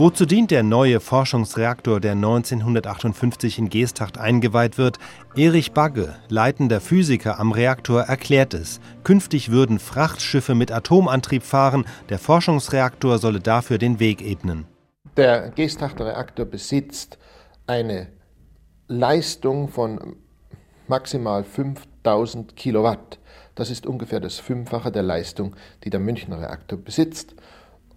Wozu dient der neue Forschungsreaktor, der 1958 in Geesthacht eingeweiht wird? Erich Bagge, leitender Physiker am Reaktor, erklärt es. Künftig würden Frachtschiffe mit Atomantrieb fahren. Der Forschungsreaktor solle dafür den Weg ebnen. Der Geesthachter Reaktor besitzt eine Leistung von maximal 5000 Kilowatt. Das ist ungefähr das Fünffache der Leistung, die der Münchner Reaktor besitzt.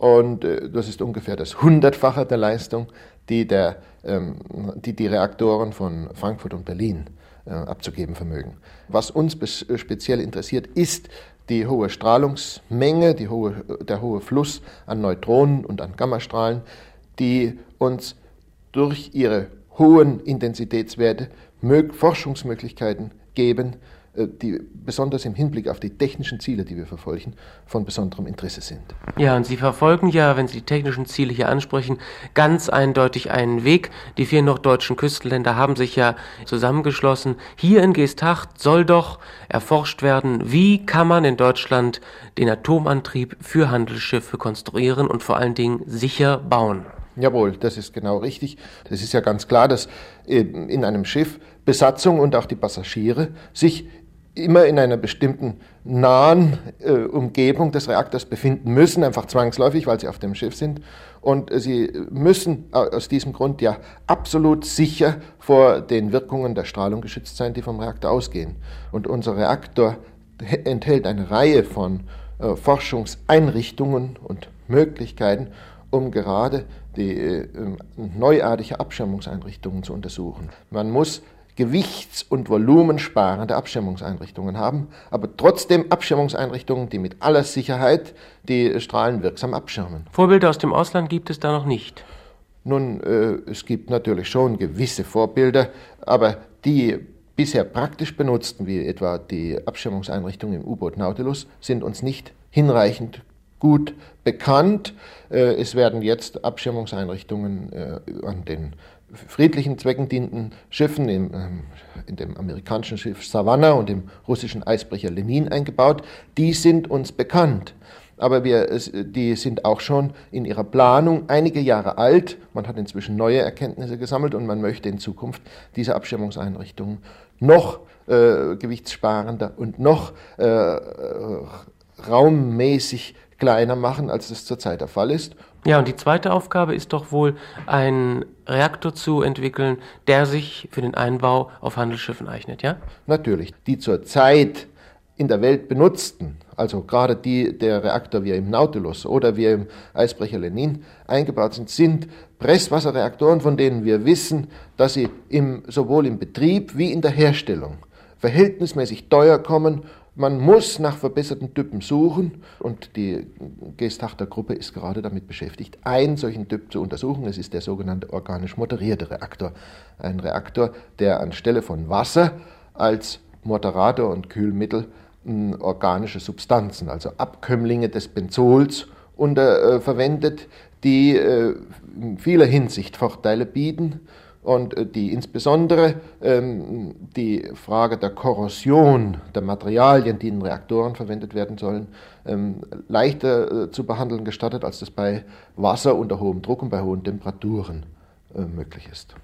Und äh, das ist ungefähr das Hundertfache der Leistung, die, der, ähm, die die Reaktoren von Frankfurt und Berlin äh, abzugeben vermögen. Was uns äh, speziell interessiert, ist die hohe Strahlungsmenge, die hohe, der hohe Fluss an Neutronen und an Gammastrahlen, die uns durch ihre hohen Intensitätswerte Forschungsmöglichkeiten geben, die besonders im Hinblick auf die technischen Ziele, die wir verfolgen, von besonderem Interesse sind. Ja, und Sie verfolgen ja, wenn Sie die technischen Ziele hier ansprechen, ganz eindeutig einen Weg. Die vier norddeutschen Küstenländer haben sich ja zusammengeschlossen. Hier in Geesthacht soll doch erforscht werden, wie kann man in Deutschland den Atomantrieb für Handelsschiffe konstruieren und vor allen Dingen sicher bauen. Jawohl, das ist genau richtig. Das ist ja ganz klar, dass in einem Schiff Besatzung und auch die Passagiere sich immer in einer bestimmten nahen äh, Umgebung des Reaktors befinden müssen, einfach zwangsläufig, weil sie auf dem Schiff sind. Und äh, sie müssen äh, aus diesem Grund ja absolut sicher vor den Wirkungen der Strahlung geschützt sein, die vom Reaktor ausgehen. Und unser Reaktor enthält eine Reihe von äh, Forschungseinrichtungen und Möglichkeiten, um gerade die äh, neuartige Abschirmungseinrichtungen zu untersuchen. Man muss gewichts- und volumensparende Abschirmungseinrichtungen haben, aber trotzdem Abschirmungseinrichtungen, die mit aller Sicherheit die Strahlen wirksam abschirmen. Vorbilder aus dem Ausland gibt es da noch nicht. Nun, äh, es gibt natürlich schon gewisse Vorbilder, aber die bisher praktisch benutzten, wie etwa die Abschirmungseinrichtungen im U-Boot Nautilus, sind uns nicht hinreichend gut bekannt. Äh, es werden jetzt Abschirmungseinrichtungen äh, an den friedlichen Zwecken dienten Schiffen, in, ähm, in dem amerikanischen Schiff Savannah und dem russischen Eisbrecher Lenin eingebaut. Die sind uns bekannt. Aber wir, die sind auch schon in ihrer Planung einige Jahre alt. Man hat inzwischen neue Erkenntnisse gesammelt und man möchte in Zukunft diese Abschirmungseinrichtungen noch äh, gewichtssparender und noch äh, raummäßig kleiner machen, als es zurzeit der Fall ist. Ja, und die zweite Aufgabe ist doch wohl, einen Reaktor zu entwickeln, der sich für den Einbau auf Handelsschiffen eignet, ja? Natürlich. Die zurzeit in der Welt benutzten, also gerade die der Reaktor wie im Nautilus oder wie im Eisbrecher Lenin eingebaut sind, sind Presswasserreaktoren, von denen wir wissen, dass sie im, sowohl im Betrieb wie in der Herstellung verhältnismäßig teuer kommen man muss nach verbesserten Typen suchen und die Gestachter Gruppe ist gerade damit beschäftigt, einen solchen Typ zu untersuchen. Es ist der sogenannte organisch moderierte Reaktor. Ein Reaktor, der anstelle von Wasser als Moderator und Kühlmittel hm, organische Substanzen, also Abkömmlinge des Benzols, unter, äh, verwendet, die äh, in vieler Hinsicht Vorteile bieten und äh, die insbesondere ähm, die Frage der Korrosion der Materialien, die in Reaktoren verwendet werden sollen, ähm, leichter äh, zu behandeln gestattet, als das bei Wasser unter hohem Druck und bei hohen Temperaturen äh, möglich ist.